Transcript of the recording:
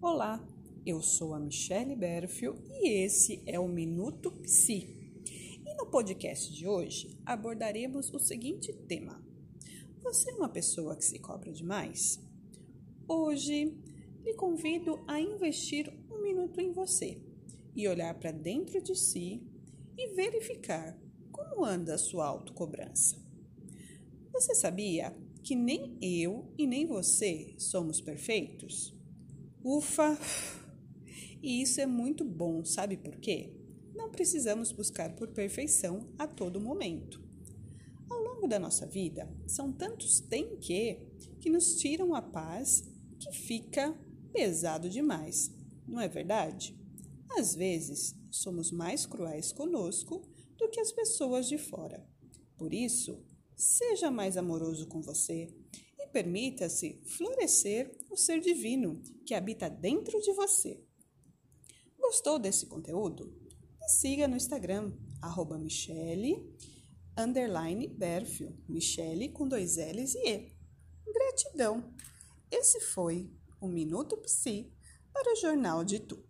Olá, eu sou a Michelle Berfio e esse é o Minuto Psi. E no podcast de hoje abordaremos o seguinte tema: Você é uma pessoa que se cobra demais? Hoje lhe convido a investir um minuto em você e olhar para dentro de si e verificar como anda a sua autocobrança. Você sabia que nem eu e nem você somos perfeitos? Ufa! E isso é muito bom, sabe por quê? Não precisamos buscar por perfeição a todo momento. Ao longo da nossa vida, são tantos tem que que nos tiram a paz que fica pesado demais, não é verdade? Às vezes, somos mais cruéis conosco do que as pessoas de fora. Por isso, Seja mais amoroso com você permita-se florescer o ser divino que habita dentro de você. Gostou desse conteúdo? Me siga no Instagram, arroba Michele, underline Berfio, Michele com dois L's e E. Gratidão! Esse foi o Minuto Psi para o Jornal de Tu.